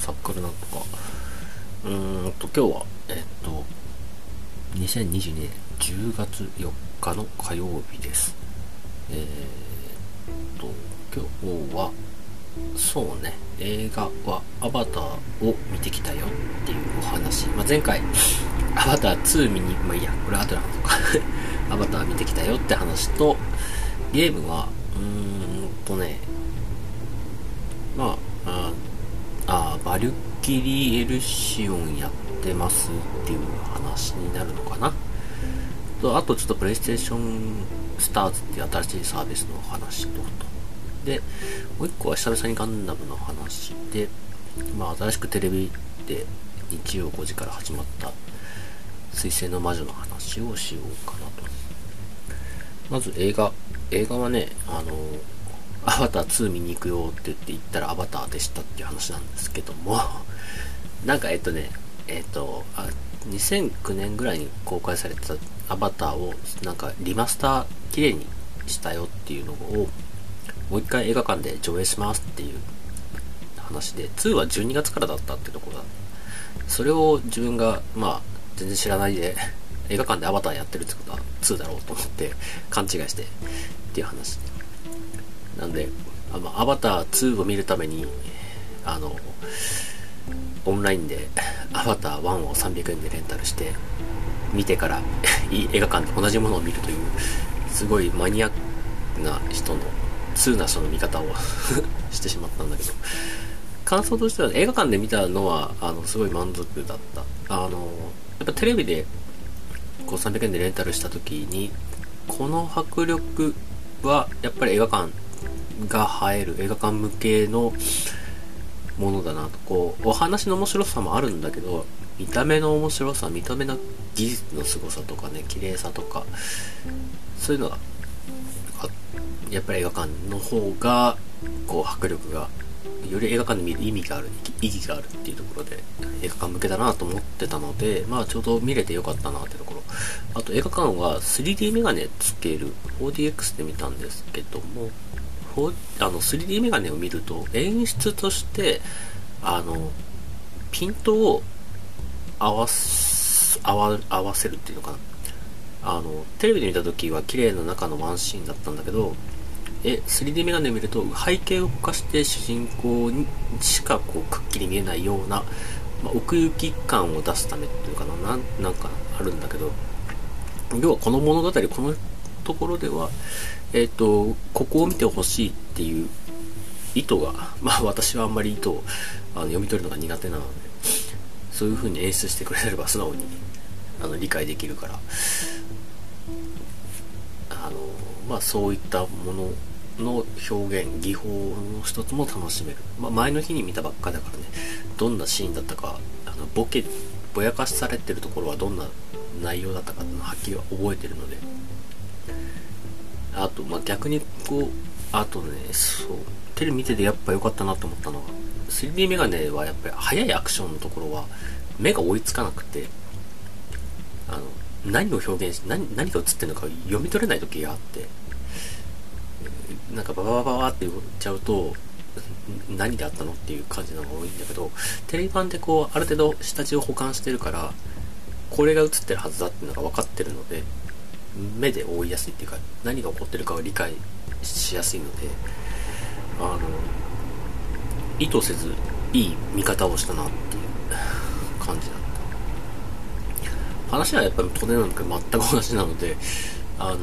サブカルなんとか。うーんと、今日は、えっと、2022年10月4日の火曜日です。えー、っと、今日は、そうね、映画はアバターを見てきたよっていうお話。まあ、前回、アバター2見に、まあいいや、これ後で話そうか。アバター見てきたよって話と、ゲームは、うーんとね、まあ、ああバリュッキリエルシオンやってますっていう話になるのかなとあとちょっとプレイステーションスターズっていう新しいサービスの話とでもう一個は久々にガンダムの話でまあ新しくテレビで日曜5時から始まった水星の魔女の話をしようかなとまず映画映画はねあのアバター2見に行くよって言って行ったらアバターでしたっていう話なんですけども なんかえっとねえっとあ2009年ぐらいに公開されてたアバターをなんかリマスター綺麗にしたよっていうのをもう一回映画館で上映しますっていう話で2は12月からだったってところだ。それを自分がまあ全然知らないで映画館でアバターやってるってことは2だろうと思って勘違いしてっていう話なんで、あの、アバター2を見るために、あの、オンラインでアバター1を300円でレンタルして、見てから 映画館で同じものを見るという、すごいマニアックな人の、通な人の見方を してしまったんだけど、感想としては映画館で見たのは、あの、すごい満足だった。あの、やっぱテレビで、こう300円でレンタルした時に、この迫力は、やっぱり映画館が映える映画館向けのものだなと。こうお話の面白さもあるんだけど見た目の面白さ見た目の技術の凄さとかね綺麗さとかそういうのがやっぱり映画館の方がこう迫力がより映画館で見る意味がある意義があるっていうところで映画館向けだなと思ってたのでまあちょうど見れてよかったなってところ。あと映画館は 3D メガネつける 4DX で見たんですけどもあの 3D メガネを見ると演出としてあのピントを合わ合わせるっていうのかな。あのテレビで見た時は綺麗な中のワンシーンだったんだけどえ 3D メガネを見ると背景を動かして主人公にしかこうくっきり見えないような、まあ、奥行き感を出すためっていうかな。なんなんかあるんだけど要はこの物語このところではえっ、ー、と、ここを見てほしいっていう意図が、まあ私はあんまり意図をあの読み取るのが苦手なので、そういう風に演出してくれれば素直にあの理解できるから、あの、まあそういったものの表現、技法の一つも楽しめる。まあ前の日に見たばっかだからね、どんなシーンだったか、あのボケ、ぼやかしされてるところはどんな内容だったかっていうのははっきり覚えてるので、あと、まあ、逆にこう、あとね、そう、テレビ見ててやっぱ良かったなと思ったのが、3D メガネはやっぱり速いアクションのところは目が追いつかなくて、あの、何を表現し、何、何が映ってるのか読み取れない時があって、なんかバババババって言っちゃうと、何であったのっていう感じのが多いんだけど、テレビ版でこう、ある程度下地を保管してるから、これが映ってるはずだっていうのが分かってるので、目で追いやすいっていうか何が起こってるかを理解しやすいのであの意図せずいい見方をしたなっていう感じだった。話はやっぱり当然なんだけど全く同じなのであの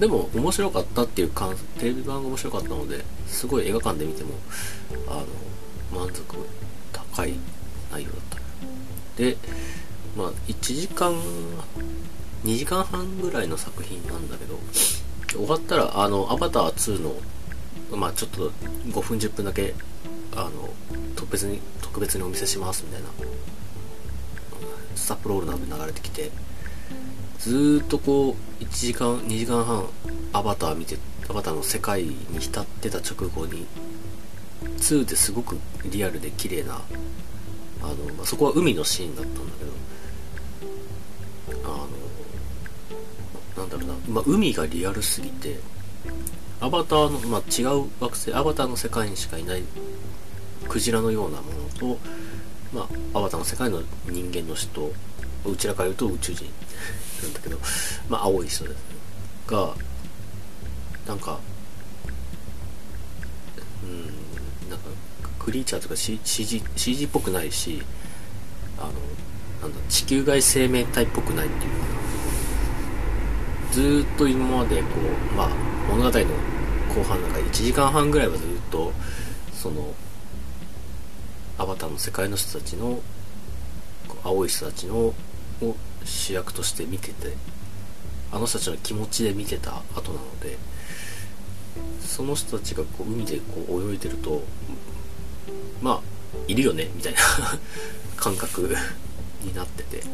でも面白かったっていう感テレビ版が面白かったのですごい映画館で見てもあの満足高い内容だった。でまあ1時間2時間半ぐらいの作品なんだけど、終わったら、あの、アバター2の、まあちょっと5分10分だけ、あの、特別に、特別にお見せしますみたいな、スタップロールなどで流れてきて、ずっとこう、1時間、2時間半、アバター見て、アバターの世界に浸ってた直後に、2ってすごくリアルで綺麗な、あの、まあ、そこは海のシーンだったんだけどだろうな、まあ、海がリアルすぎて、アバターの、まあ、違う惑星、アバターの世界にしかいないクジラのようなものと、まあアバターの世界の人間の人うちらから言うと宇宙人。なんだけどまあ青い人ですがなんかうんなんかクリーチャーとか CG, CG っぽくないしあのなんだ地球外生命体っぽくないっていうか。ずっと今までこうまあ物語の後半なんか1時間半ぐらいはずっとそのアバターの世界の人たちの青い人たちのを主役として見ててあの人たちの気持ちで見てた後なのでその人たちがこう海でこう泳いでるとまあいるよねみたいな 感覚になってて。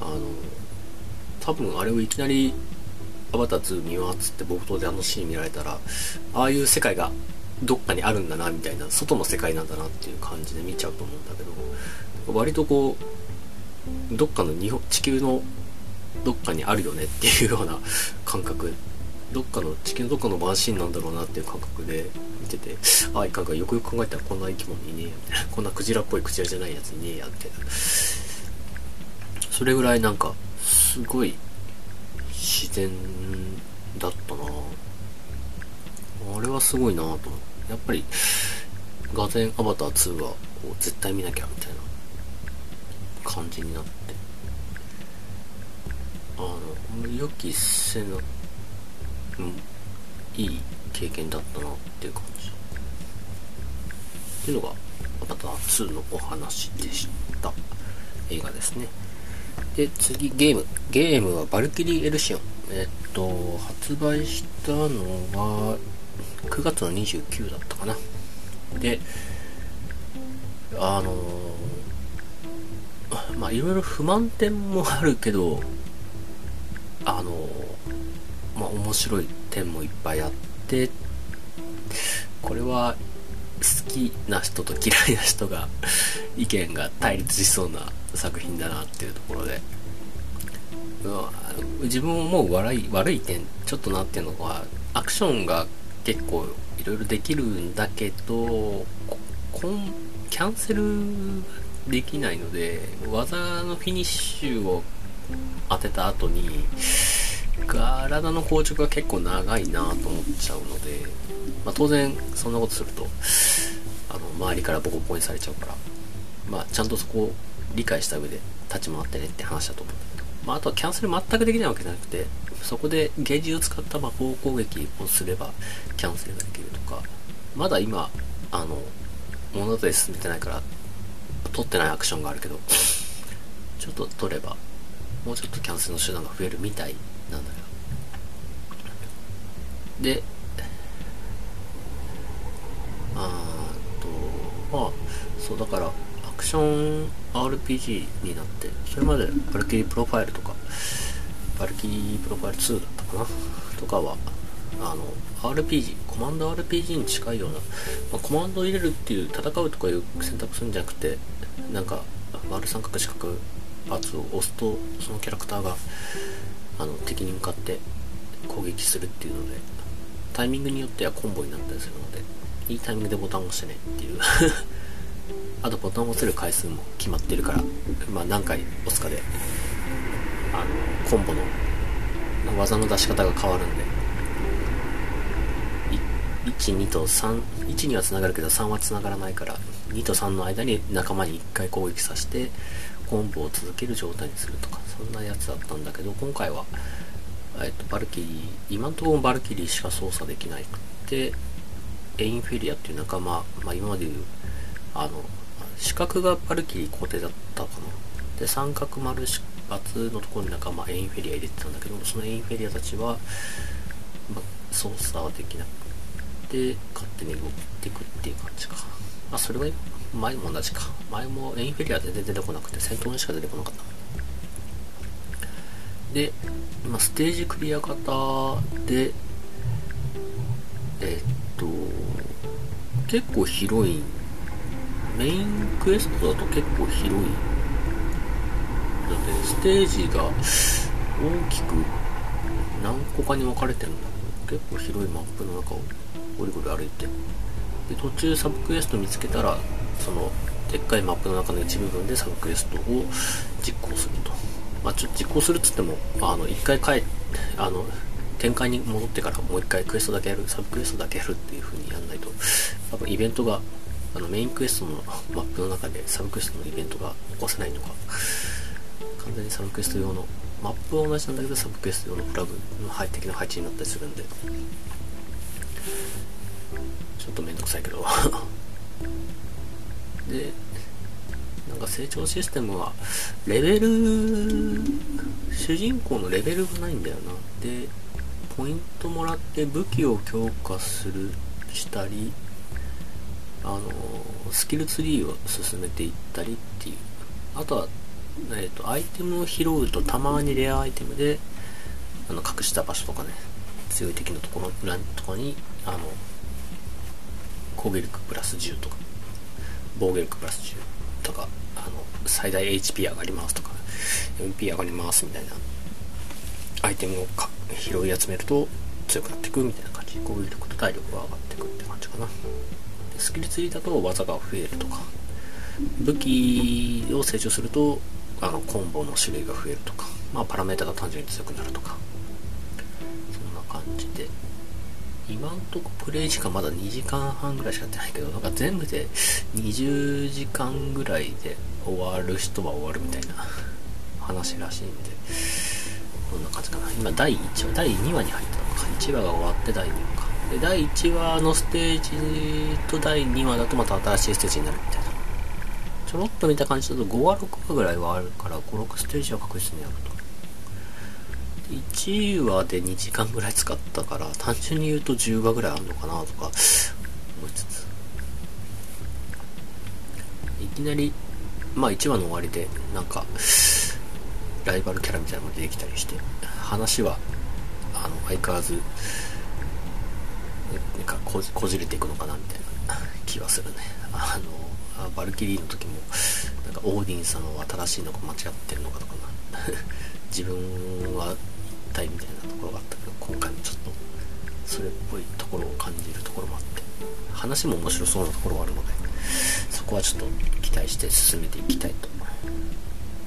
あの多分あれをいきなりアバター2見ようっつって冒頭であのシーン見られたらああいう世界がどっかにあるんだなみたいな外の世界なんだなっていう感じで見ちゃうと思うんだけど割とこうどっかの日本地球のどっかにあるよねっていうような感覚。どっかの地球のどっかのワンシーンなんだろうなっていう感覚で見ててああいかんかよくよく考えたらこんな生き物いねえやみたいな。こんなクジラっぽいクジラじゃないやついねえやみたいな。それぐらいなんかすごい自然だったな。あれはすごいなと思って。やっぱりガゼンアバター2は絶対見なきゃみたいな感じになって。あの予期せぬ、いい経験だったなっていう感じ。っていうのがアバター2のお話でした。映画ですね。で次ゲーム。ゲームはバルキリー・エルシオン。えっと発売したのが9月の29だったかな。であのまあいろいろ不満点もあるけどあのまあ面白い点もいっぱいあってこれは好きな人と嫌いな人が意見が対立しそうな作品だなっていうところで、うん、自分思う悪い悪い点ちょっとなっていうのはアクションが結構いろいろできるんだけどこんキャンセルできないので技のフィニッシュを当てた後に体の硬直が結構長いなと思っちゃうので、まあ、当然そんなことするとあの周りからボコボコにされちゃうから、まあ、ちゃんとそこ理解した上で立ち回ってねって話だと思うんだけど、まあ、あとはキャンセル全くできないわけじゃなくてそこでゲージを使った魔法攻撃をすればキャンセルができるとか。まだ今あの物語進めてないから取ってないアクションがあるけどちょっと取ればもうちょっとキャンセルの手段が増えるみたいなんだけどであーとまあそうだからクション RPG になってそれまでバルキリープロファイルとかバルキリープロファイル2だったかなとかはあの RPG コマンド RPG に近いような、まあ、コマンドを入れるっていう戦うとかいう選択するんじゃなくてなんか丸三角四角パーツを押すとそのキャラクターがあの敵に向かって攻撃するっていうのでタイミングによってはコンボになったりするのでいいタイミングでボタンを押してねっていう。あとボタンを押せる回数も決まってるからまあ何回押すかであのコンボの技の出し方が変わるんで12と31にはつながるけど3はつながらないから2と3の間に仲間に1回攻撃させてコンボを続ける状態にするとかそんなやつだったんだけど今回は、えっと、バルキリー今のところバルキリーしか操作できなくてエインフェリアっていう仲間、まあ、今までいうあの四角がバルキリー固定だったかな。で三角丸×のところに仲間エインフェリア入れてたんだけどそのエインフェリアたちは、まあ、操作はできなくて勝手に動いていくっていう感じか。あそれは前も同じか。前もエインフェリア全然出てこなくて戦闘にしか出てこなかった。で、まあ、ステージクリア型でえ、っと結構広いメインクエストだと結構広い。のでステージが大きく何個かに分かれてるんだけど結構広いマップの中をゴリゴリ歩いて。で途中サブクエスト見つけたらそのでっかいマップの中の一部分でサブクエストを実行すると、まあ、ちょ実行するっつってもあの1回帰あの展開に戻ってからもう1回クエストだけやる。サブクエストだけやるっていう風にやんないと。多分イベントがあのメインクエストのマップの中でサブクエストのイベントが起こせないのか。完全にサブクエスト用のマップは同じなんだけどサブクエスト用のフラグの配的な配置になったりするんで。ちょっとめんどくさいけど。でなんか成長システムはレベル主人公のレベルがないんだよな。でポイントもらって武器を強化するしたりあのスキルツリーを進めていったりっていう。あとは、えーと、アイテムを拾うとたまにレアアイテムであの隠した場所とかね強い敵のところ裏とかにあの攻撃力プラス10とか防御力プラス10とかあの最大 HP 上がりますとか MP 上がりますみたいなアイテムを拾い集めると強くなっていくみたいな感じ。攻撃力と体力が上がっていくって感じかな。スキルツリーだと技が増えるとか武器を成長するとあのコンボの種類が増えるとか、まあ、パラメータが単純に強くなるとかそんな感じで。今んとこプレイ時間まだ2時間半ぐらいしかやってないけどなんか全部で20時間ぐらいで終わる人は終わるみたいな話らしいんでこんな感じかな。今第1話第2話に入ったのか1話が終わって第2話。か第1話のステージと第2話だとまた新しいステージになるみたいな。ちょろっと見た感じだと5話6話ぐらいはあるから56ステージは確実にあると1話で2時間ぐらい使ったから単純に言うと10話ぐらいあるのかなとか思いつつ。いきなりまあ1話の終わりでなんかライバルキャラみたいなのが出てきたりして話はあの相変わらずなんかここじれていくのかなみたいな気はするね。あのバルキリーの時もなんかオーディン様は正しいのか間違ってるのかとかな。自分は一体みたいなところがあったけど今回もちょっとそれっぽいところを感じるところもあって。話も面白そうなところはあるのでそこはちょっと期待して進めていきたいと。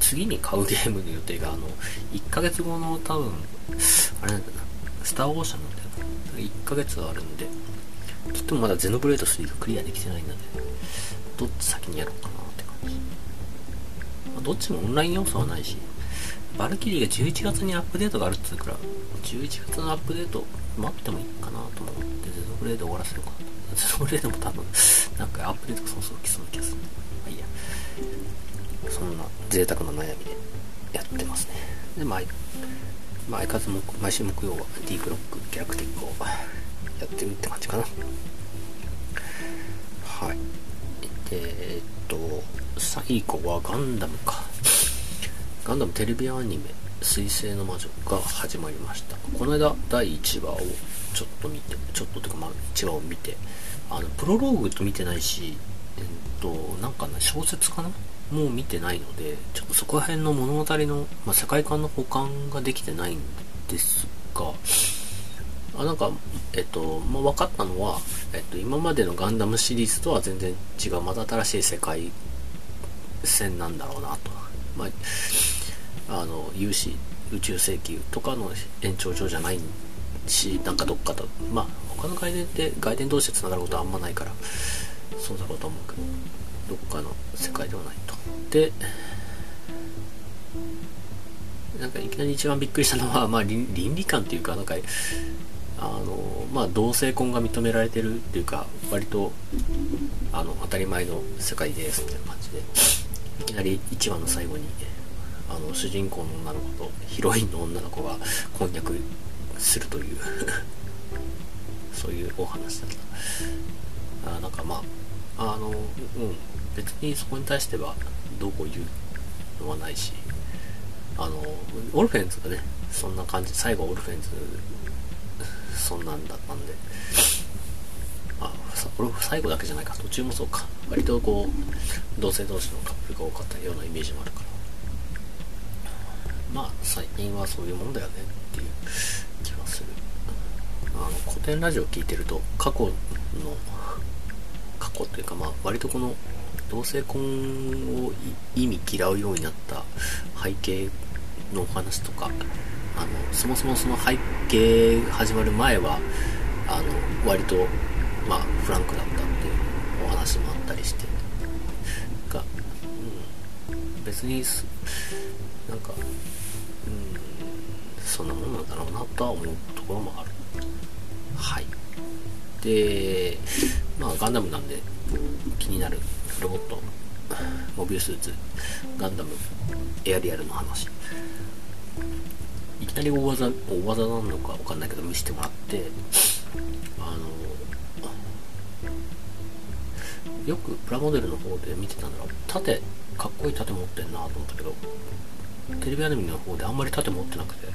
次に買うゲームの予定があの1ヶ月後の多分あれなんだな。スターオーシャンなんだよ1ヶ月はあるんでちょっとまだゼノブレード3がクリアできてないのでどっち先にやろうかなって感じ、まあ、どっちもオンライン要素はないしバルキリーが11月にアップデートがあるって言うから11月のアップデート待ってもいいかなと思ってゼノブレード終わらせようか。なとゼノブレードも多分なんかアップデートがそろそろ来そうな気がする。まあいいや。そんな贅沢な悩みでやってますね。でまあまあ、相変わらず毎週木曜は D ブロックギャラクティックをやってるって感じかな。はい。え、っと最後はガンダムか。ガンダムテレビアニメ「水星の魔女」が始まりました。この間第1話をちょっと見てちょっとというかまあ1話を見てあのプロローグと見てないしえっとなんかね小説かなもう見てないので、ちょっとそこら辺の物語の、まあ、世界観の保管ができてないんですが、あなんか、えっと、まあ、分かったのは、えっと、今までのガンダムシリーズとは全然違う、また新しい世界線なんだろうなと。まあ、あの、有志宇宙世紀とかの延長上じゃないし、なんかどっかと、まあ、他の外伝って外伝同士で繋がることはあんまないから、そうだろうと思うけど、どっかの世界ではないと。で、なんかいきなり一番びっくりしたのは、まあ倫理観っていうか、なんか、あの、まあ同性婚が認められてるっていうか、割と、あの、当たり前の世界ですみたいな感じで、いきなり1話の最後に、あの、主人公の女の子とヒロインの女の子が婚約するという そういうお話だった。あなんかまあ、あの、うん、別にそこに対してはどうこう言うのはないし、あの、オルフェンズがね、そんな感じ、最後オルフェンズ、そんなんだったんで、あ、最後だけじゃないか、途中もそうか。割とこう、同性同士のカップルが多かったようなイメージもあるから。まあ、最近はそういうもんだよねっていう気はする。あの、古典ラジオ聞いてると、過去の過去というか、まあ、割とこの同性婚を意味嫌うようになった背景のお話とかあのそもそもその背景始まる前はあの割と、まあ、フランクだったっていうお話もあったりして。が、うん、別になんか、うん、そんなもんなんだろうなとは思うところもある。はい。でまあガンダムなんで気になるロボット。モビルスーツ。ガンダム。エアリアルの話。いきなり大技大技なのか分かんないけど見せてもらって。あのよくプラモデルの方で見てたんだろう盾かっこいい盾持ってんなと思ったけどテレビアニメの方であんまり盾持ってなくて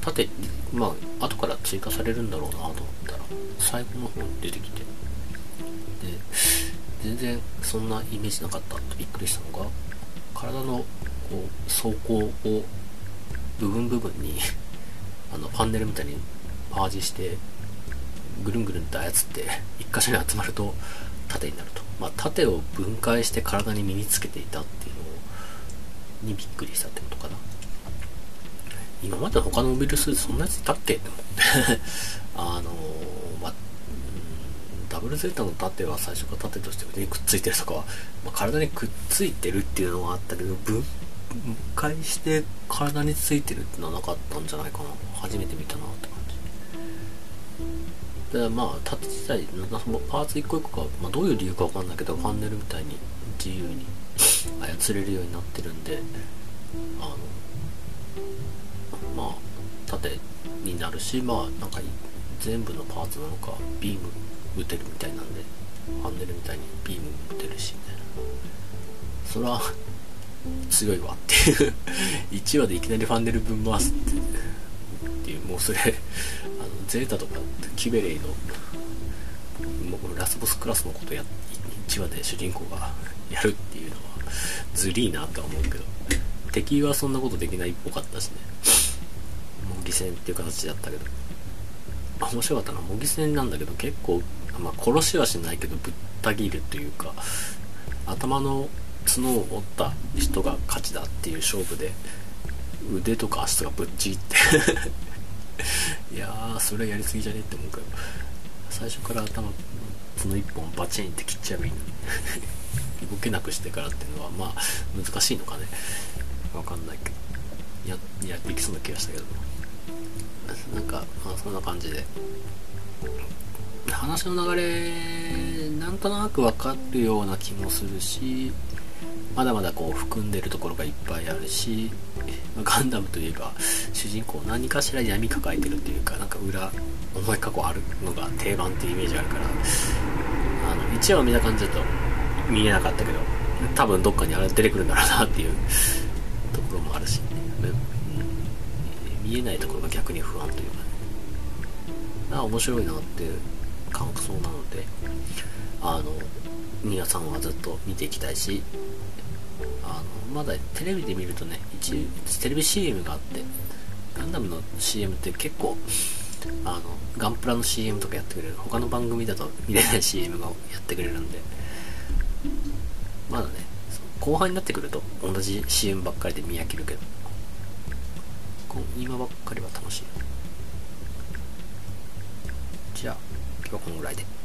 盾まあ後から追加されるんだろうなと思ったら最後の方に出てきて。で全然そんなイメージなかったとびっくりしたのが体のこう走行を部分部分に あのパンネルみたいにパージしてぐるんぐるんと操って一箇所に集まると縦になると、まあ、縦を分解して体に身につけていたっていうのにびっくりしたってことかな。今まで他のモビルスーツそんなやついたっけ？って思って。あのブルゼータの盾は最初から盾として腕にくっついてるとか、まあ、体にくっついてるっていうのはあったけど分解して体についてるっていうのはなかったんじゃないかな。初めて見たなって感じ。でまあ盾自体パーツ一個一個が、まあ、どういう理由かわかんないけどファンネルみたいに自由に操れるようになってるんであのまあ盾になるしまあなんか全部のパーツなのかビーム打てるみたいなんでファンネルみたいにビーム打てるしみたいなそれは強いわっていう。1話でいきなりファンネルぶん回すって。っていうもうそれあのゼータとかキベレイのもうラスボスクラスのことや1話で主人公がやるっていうのはずりーなとは思うけど。敵はそんなことできないっぽかったしね。模擬戦っていう形だったけど。面白かったな模擬戦なんだけど結構、まあ、殺しはしないけどぶった切るというか頭の角を折った人が勝ちだっていう勝負で腕とか足とかぶっちぎって。いやーそれはやりすぎじゃねえって思うけど。最初から頭角一本バチンって切っちゃえばいいのに。動けなくしてからっていうのはまあ難しいのかね。わかんないけど。ややっていきそうな気がしたけど。なんか、まあ、そんな感じで。話の流れなんとなく分かるような気もするしまだまだこう含んでるところがいっぱいあるしガンダムといえば主人公何かしら闇抱えてるっていうかなんか裏重い過去あるのが定番っていうイメージあるからあの1話を見た感じだと見えなかったけど多分どっかにあれ出てくるんだろうなっていうところもあるし、見えないところが逆に不安というかね。あ面白いなって感想なのであの皆さんはずっと見ていきたいしあのまだテレビで見るとね一テレビ CM があってガンダムの CM って結構あのガンプラの CM とかやってくれる。他の番組だと見れない CM がやってくれるんでまだね後半になってくると同じ CM ばっかりで見飽きるけど今ばっかりは楽しい。じゃあ。はこのぐらいで。